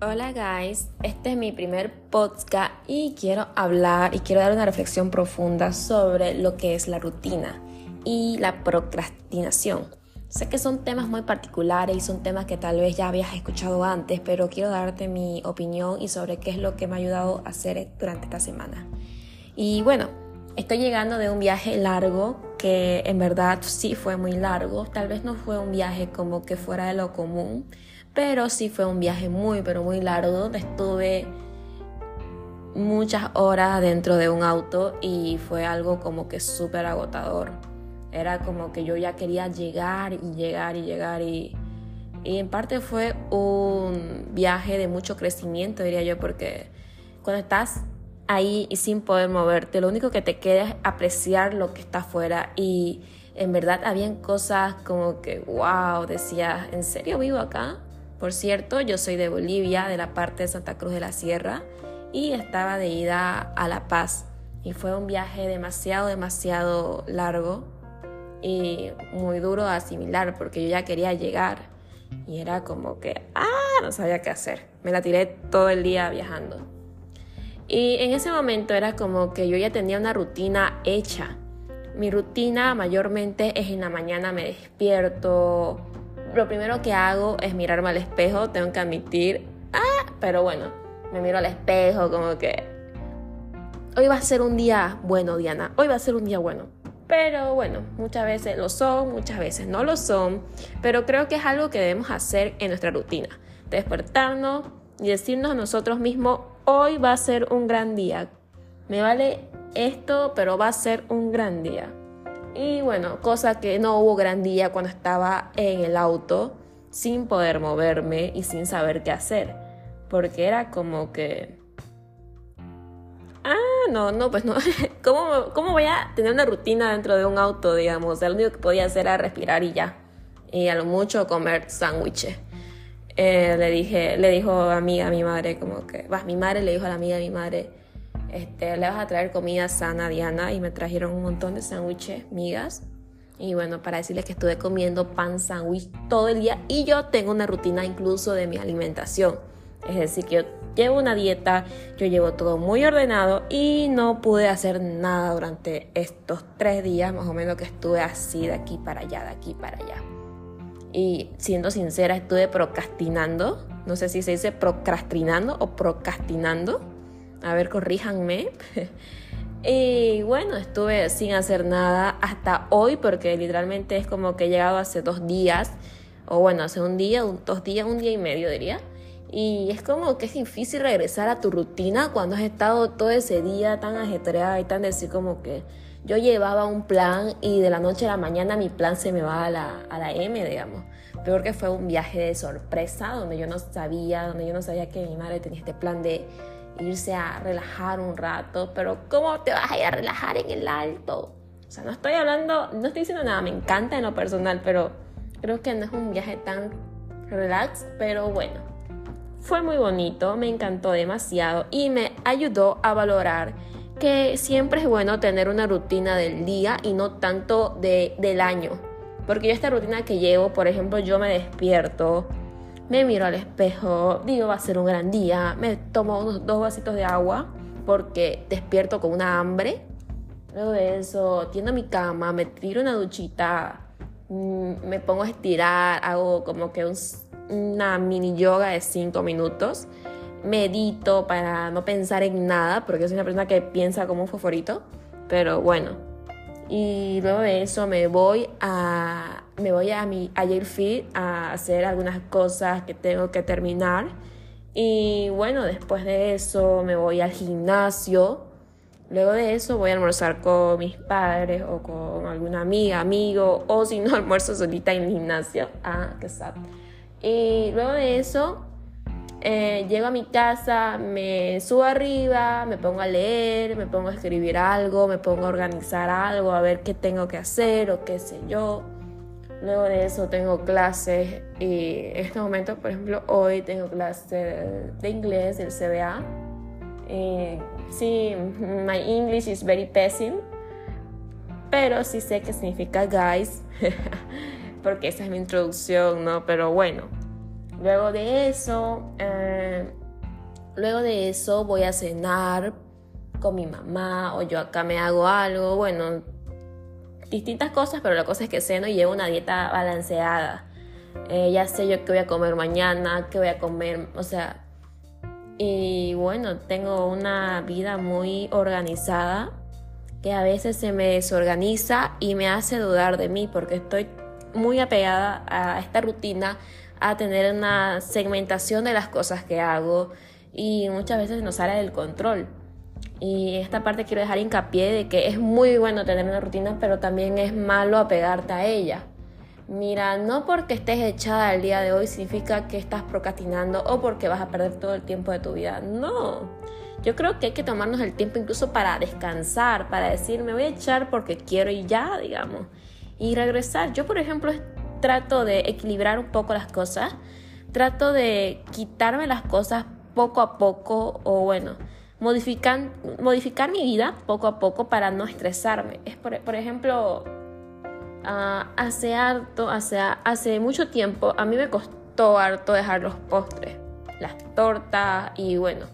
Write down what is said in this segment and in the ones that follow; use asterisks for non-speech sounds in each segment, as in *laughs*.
Hola guys, este es mi primer podcast y quiero hablar y quiero dar una reflexión profunda sobre lo que es la rutina y la procrastinación. Sé que son temas muy particulares y son temas que tal vez ya habías escuchado antes, pero quiero darte mi opinión y sobre qué es lo que me ha ayudado a hacer durante esta semana. Y bueno, estoy llegando de un viaje largo que en verdad sí fue muy largo, tal vez no fue un viaje como que fuera de lo común pero sí fue un viaje muy, pero muy largo, donde estuve muchas horas dentro de un auto y fue algo como que súper agotador. Era como que yo ya quería llegar y llegar y llegar y, y en parte fue un viaje de mucho crecimiento, diría yo, porque cuando estás ahí y sin poder moverte, lo único que te queda es apreciar lo que está afuera y en verdad habían cosas como que, wow, decía, ¿en serio vivo acá? Por cierto, yo soy de Bolivia, de la parte de Santa Cruz de la Sierra, y estaba de ida a La Paz. Y fue un viaje demasiado, demasiado largo y muy duro de asimilar porque yo ya quería llegar y era como que, ah, no sabía qué hacer. Me la tiré todo el día viajando. Y en ese momento era como que yo ya tenía una rutina hecha. Mi rutina mayormente es en la mañana me despierto, lo primero que hago es mirarme al espejo, tengo que admitir, ah, pero bueno, me miro al espejo como que hoy va a ser un día bueno, Diana, hoy va a ser un día bueno. Pero bueno, muchas veces lo son, muchas veces no lo son, pero creo que es algo que debemos hacer en nuestra rutina, despertarnos y decirnos a nosotros mismos, hoy va a ser un gran día. Me vale esto, pero va a ser un gran día. Y bueno, cosa que no hubo gran día cuando estaba en el auto sin poder moverme y sin saber qué hacer. Porque era como que... Ah, no, no, pues no. *laughs* ¿Cómo, ¿Cómo voy a tener una rutina dentro de un auto, digamos? O lo único que podía hacer era respirar y ya. Y a lo mucho comer sándwiches. Eh, le dije, le dijo a mí, a mi madre, como que, va, mi madre le dijo a la amiga de mi madre, este, le vas a traer comida sana a Diana y me trajeron un montón de sándwiches, migas. Y bueno, para decirles que estuve comiendo pan sándwich todo el día y yo tengo una rutina incluso de mi alimentación. Es decir, que yo llevo una dieta, yo llevo todo muy ordenado y no pude hacer nada durante estos tres días más o menos que estuve así de aquí para allá, de aquí para allá. Y siendo sincera, estuve procrastinando. No sé si se dice procrastinando o procrastinando a ver, corríjanme. *laughs* y bueno, estuve sin hacer nada hasta hoy porque literalmente es como que he llegado hace dos días, o bueno, hace un día, dos días, un día y medio diría. Y es como que es difícil regresar a tu rutina cuando has estado todo ese día tan ajetreada y tan decir como que yo llevaba un plan y de la noche a la mañana mi plan se me va a la, a la M, digamos. Peor que fue un viaje de sorpresa donde yo no sabía, donde yo no sabía que mi madre tenía este plan de irse a relajar un rato, pero ¿cómo te vas a ir a relajar en el alto? O sea, no estoy hablando, no estoy diciendo nada, me encanta en lo personal, pero creo que no es un viaje tan relax, pero bueno, fue muy bonito, me encantó demasiado y me ayudó a valorar que siempre es bueno tener una rutina del día y no tanto de, del año. Porque yo esta rutina que llevo, por ejemplo, yo me despierto, me miro al espejo, digo va a ser un gran día, me tomo unos dos vasitos de agua porque despierto con una hambre. Luego de eso, tiendo mi cama, me tiro una duchita, mm, me pongo a estirar, hago como que una mini yoga de 5 minutos. Medito para no pensar en nada, porque soy una persona que piensa como un foforito. Pero bueno, y luego de eso me voy a me voy a mi a Fit a hacer algunas cosas que tengo que terminar. Y bueno después de eso me voy al gimnasio. Luego de eso voy a almorzar con mis padres o con alguna amiga amigo o si no *laughs* almuerzo solita en el gimnasio. Ah qué sad. Y luego de eso eh, llego a mi casa, me subo arriba, me pongo a leer, me pongo a escribir algo, me pongo a organizar algo, a ver qué tengo que hacer o qué sé yo. Luego de eso tengo clases y en este momento, por ejemplo, hoy tengo clase de inglés del CBA. Y sí, my English is very pessime, pero sí sé qué significa guys, *laughs* porque esa es mi introducción, ¿no? Pero bueno, Luego de eso, eh, luego de eso voy a cenar con mi mamá o yo acá me hago algo, bueno, distintas cosas, pero la cosa es que ceno y llevo una dieta balanceada. Eh, ya sé yo qué voy a comer mañana, qué voy a comer, o sea, y bueno, tengo una vida muy organizada que a veces se me desorganiza y me hace dudar de mí porque estoy muy apegada a esta rutina, a tener una segmentación de las cosas que hago y muchas veces nos sale del control. Y esta parte quiero dejar hincapié de que es muy bueno tener una rutina, pero también es malo apegarte a ella. Mira, no porque estés echada el día de hoy significa que estás procrastinando o porque vas a perder todo el tiempo de tu vida. No. Yo creo que hay que tomarnos el tiempo incluso para descansar, para decir, me voy a echar porque quiero y ya, digamos. Y regresar. Yo, por ejemplo, trato de equilibrar un poco las cosas. Trato de quitarme las cosas poco a poco o bueno, modificar, modificar mi vida poco a poco para no estresarme. Es por, por ejemplo, Ah, hace harto, hace, hace mucho tiempo, a mí me costó harto dejar los postres, las tortas y bueno.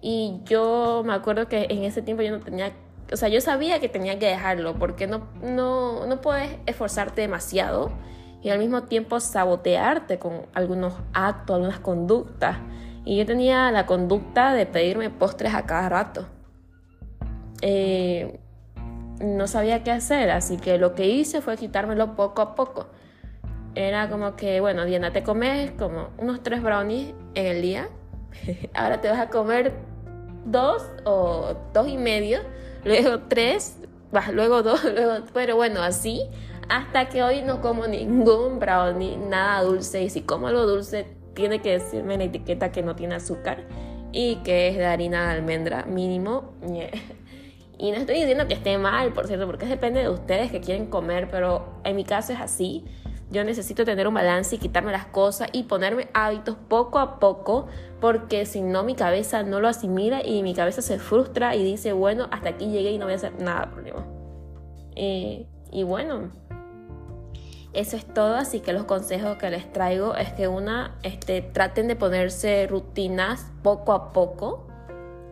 Y yo me acuerdo que en ese tiempo yo no tenía, o sea, yo sabía que tenía que dejarlo porque no, no, no puedes esforzarte demasiado y al mismo tiempo sabotearte con algunos actos, algunas conductas. Y yo tenía la conducta de pedirme postres a cada rato. Eh, no sabía qué hacer, así que lo que hice fue quitármelo poco a poco. Era como que, bueno, Diana, te comes como unos tres brownies en el día. *laughs* Ahora te vas a comer dos o dos y medio, luego tres, luego dos, *laughs* luego, pero bueno, así hasta que hoy no como ningún brownie, nada dulce. Y si como algo dulce, tiene que decirme en la etiqueta que no tiene azúcar y que es de harina de almendra mínimo. *laughs* Y no estoy diciendo que esté mal, por cierto, porque depende de ustedes que quieren comer, pero en mi caso es así. Yo necesito tener un balance y quitarme las cosas y ponerme hábitos poco a poco, porque si no mi cabeza no lo asimila y mi cabeza se frustra y dice, bueno, hasta aquí llegué y no voy a hacer nada problema. Eh, y bueno, eso es todo, así que los consejos que les traigo es que una, este, traten de ponerse rutinas poco a poco,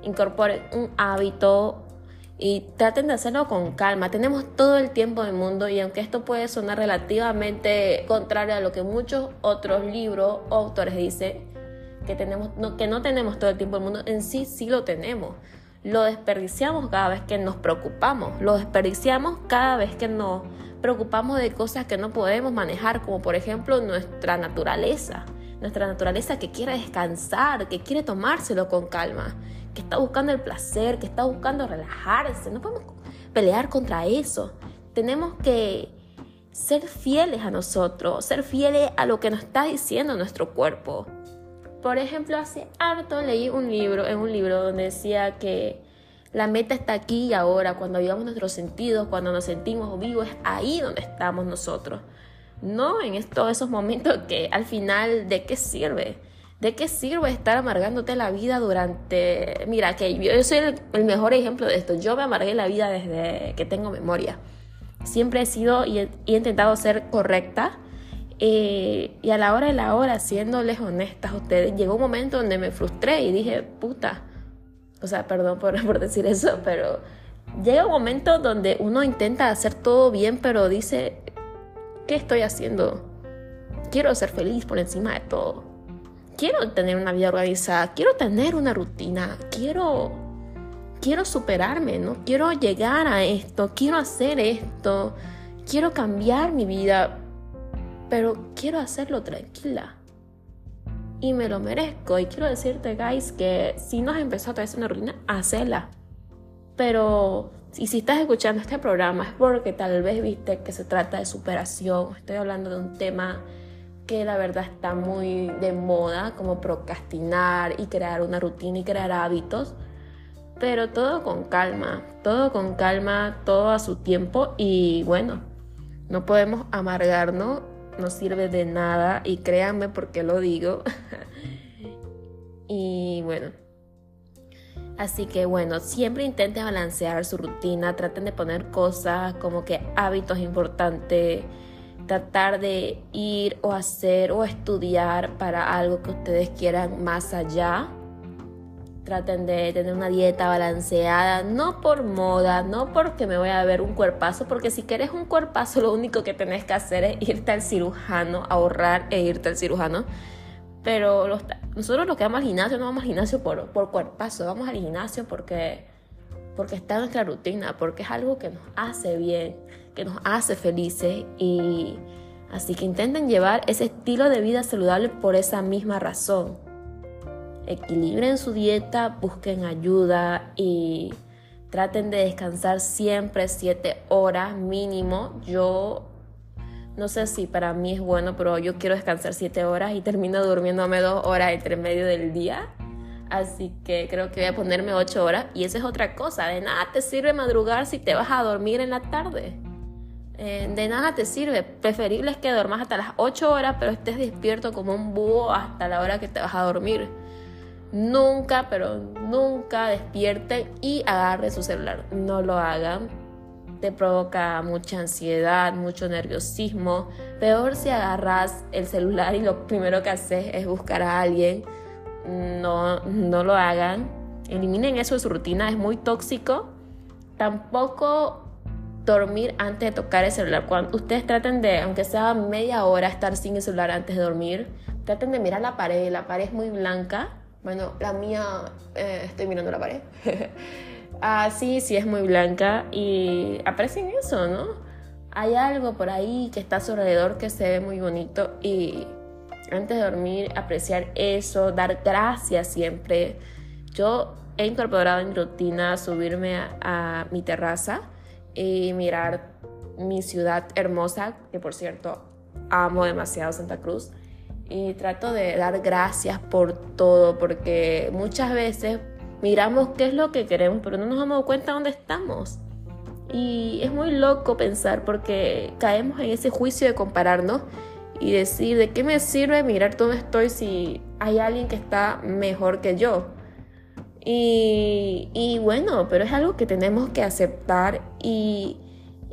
incorporen un hábito y traten de hacerlo con calma. Tenemos todo el tiempo del mundo y aunque esto puede sonar relativamente contrario a lo que muchos otros libros o autores dicen, que, tenemos, no, que no tenemos todo el tiempo del mundo, en sí sí lo tenemos. Lo desperdiciamos cada vez que nos preocupamos, lo desperdiciamos cada vez que nos preocupamos de cosas que no podemos manejar, como por ejemplo nuestra naturaleza, nuestra naturaleza que quiere descansar, que quiere tomárselo con calma que está buscando el placer, que está buscando relajarse. No podemos pelear contra eso. Tenemos que ser fieles a nosotros, ser fieles a lo que nos está diciendo nuestro cuerpo. Por ejemplo, hace harto leí un libro, en un libro donde decía que la meta está aquí y ahora, cuando vivamos nuestros sentidos, cuando nos sentimos vivos, es ahí donde estamos nosotros. No en todos esos momentos que al final, ¿de qué sirve? ¿De qué sirve estar amargándote la vida durante... Mira, que yo soy el, mejor ejemplo de esto. Yo me amargué la vida desde que tengo memoria. Siempre he sido y he, intentado ser correcta. Eh, y a la hora de la hora, siéndoles honestas a ustedes, llegó un momento donde me frustré y dije, puta. O sea, perdón por, *laughs* por decir eso, pero llega un momento donde uno intenta hacer todo bien, pero dice, ¿qué estoy haciendo? Quiero ser feliz por encima de todo quiero tener una vida organizada, quiero tener una rutina, quiero, quiero superarme, ¿no? Quiero llegar a esto, quiero hacer esto, quiero cambiar mi vida, pero quiero hacerlo tranquila. Y me lo merezco. Y quiero decirte, guys, que si no has empezado a hacer una rutina, hacela. Pero si, si estás escuchando este programa es porque tal vez viste que se trata de superación. Estoy hablando de un tema que la verdad está muy de moda, como procrastinar y crear una rutina y crear hábitos, pero todo con calma, todo con calma, todo a su tiempo y bueno, no podemos amargarnos, no sirve de nada y créanme porque lo digo. *laughs* y bueno, Así que bueno, siempre intenten balancear su rutina, traten de poner cosas como que hábitos importantes tratar de ir o hacer o estudiar para algo que ustedes quieran más allá. Traten de tener una dieta balanceada, no por moda, no porque me voy a ver un cuerpazo, porque si quieres un cuerpazo lo único que tenés que hacer es irte al cirujano, ahorrar e irte al cirujano. Pero nosotros los que vamos al gimnasio no vamos al gimnasio por, por cuerpazo, vamos al gimnasio porque, porque está en nuestra rutina, porque es algo que nos hace bien, que nos hace felices y así que intenten llevar ese estilo de vida saludable por esa misma razón equilibren su dieta, busquen ayuda y traten de descansar siempre 7 horas mínimo. Yo no sé si para mí es bueno, pero yo quiero descansar 7 horas y termino durmiéndome 2 horas entre medio del día. Así que creo que voy a ponerme 8 horas. Y esa es otra cosa. De nada te sirve madrugar si te vas a dormir en la tarde. Eh, de nada te sirve. Preferible es que duermas hasta las 8 horas, pero estés despierto como un búho hasta la hora que te vas a dormir nunca, pero nunca despierten y agarren su celular. No lo hagan. Te provoca mucha ansiedad, mucho nerviosismo. Peor si agarras el celular y lo primero que haces es buscar a alguien. No, no lo hagan. Eliminen eso de su rutina, es muy tóxico. Tampoco dormir antes de tocar el celular. Cuando ustedes traten de, aunque sea media hora, estar sin el celular antes de dormir, traten de mirar la pared. La pared es muy blanca bueno, la mía, eh, estoy mirando la pared. *laughs* ah, sí, sí es muy blanca y aprecien eso, ¿no? Hay algo por ahí que está a su alrededor que se ve muy bonito y antes de dormir apreciar eso, dar gracias siempre. Yo he incorporado en rutina subirme a mi terraza y mirar mi ciudad hermosa, que por cierto amo demasiado Santa Cruz y trato de dar gracias por todo, porque muchas veces miramos qué es lo que queremos, pero no nos damos cuenta dónde estamos. Y es muy loco pensar porque caemos en ese juicio de compararnos y decir, ¿de qué me sirve mirar dónde estoy si hay alguien que está mejor que yo? Y, y bueno, pero es algo que tenemos que aceptar y,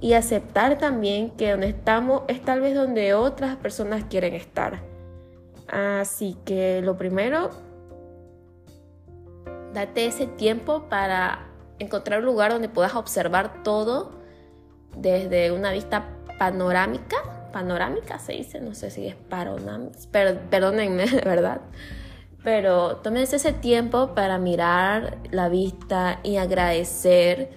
y aceptar también que donde estamos es tal vez donde otras personas quieren estar. Así que lo primero, date ese tiempo para encontrar un lugar donde puedas observar todo desde una vista panorámica. Panorámica se dice, no sé si es panorámica, perdónenme, *laughs* de verdad. Pero tomes ese tiempo para mirar la vista y agradecer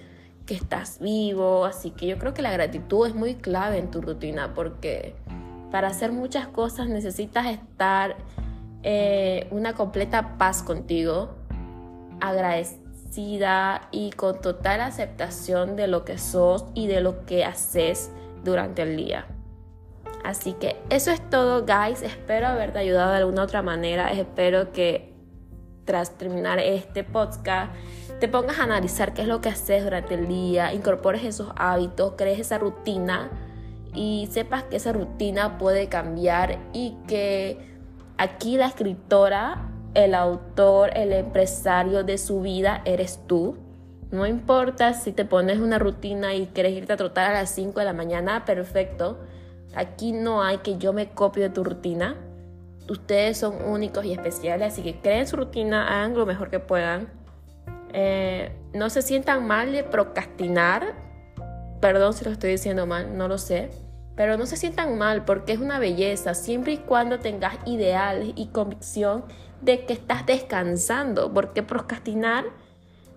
que estás vivo. Así que yo creo que la gratitud es muy clave en tu rutina porque para hacer muchas cosas necesitas estar eh, una completa paz contigo, agradecida y con total aceptación de lo que sos y de lo que haces durante el día. Así que eso es todo, guys. Espero haberte ayudado de alguna otra manera. Espero que tras terminar este podcast te pongas a analizar qué es lo que haces durante el día, incorpores esos hábitos, crees esa rutina y sepas que esa rutina puede cambiar y que aquí la escritora, el autor, el empresario de su vida eres tú. No importa si te pones una rutina y quieres irte a trotar a las 5 de la mañana, perfecto. Aquí no hay que yo me copio de tu rutina. Ustedes son únicos y especiales, así que creen su rutina, hagan lo mejor que puedan. Eh, no se sientan mal de procrastinar. Perdón si lo estoy diciendo mal, no lo sé. Pero no se sientan mal porque es una belleza siempre y cuando tengas ideales y convicción de que estás descansando, porque procrastinar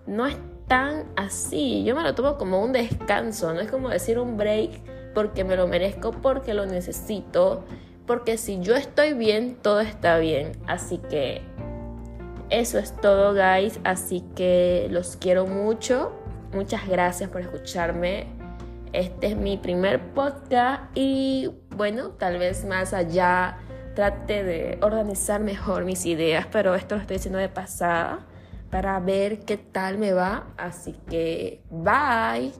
no es tan así. Yo me lo tomo como un descanso, no es como decir un break porque me lo merezco, porque lo necesito, porque si yo estoy bien, todo está bien. Así que eso es todo, guys. Así que los quiero mucho. Muchas gracias por escucharme. Este es mi primer podcast y bueno, tal vez más allá trate de organizar mejor mis ideas, pero esto lo estoy diciendo de pasada para ver qué tal me va. Así que bye.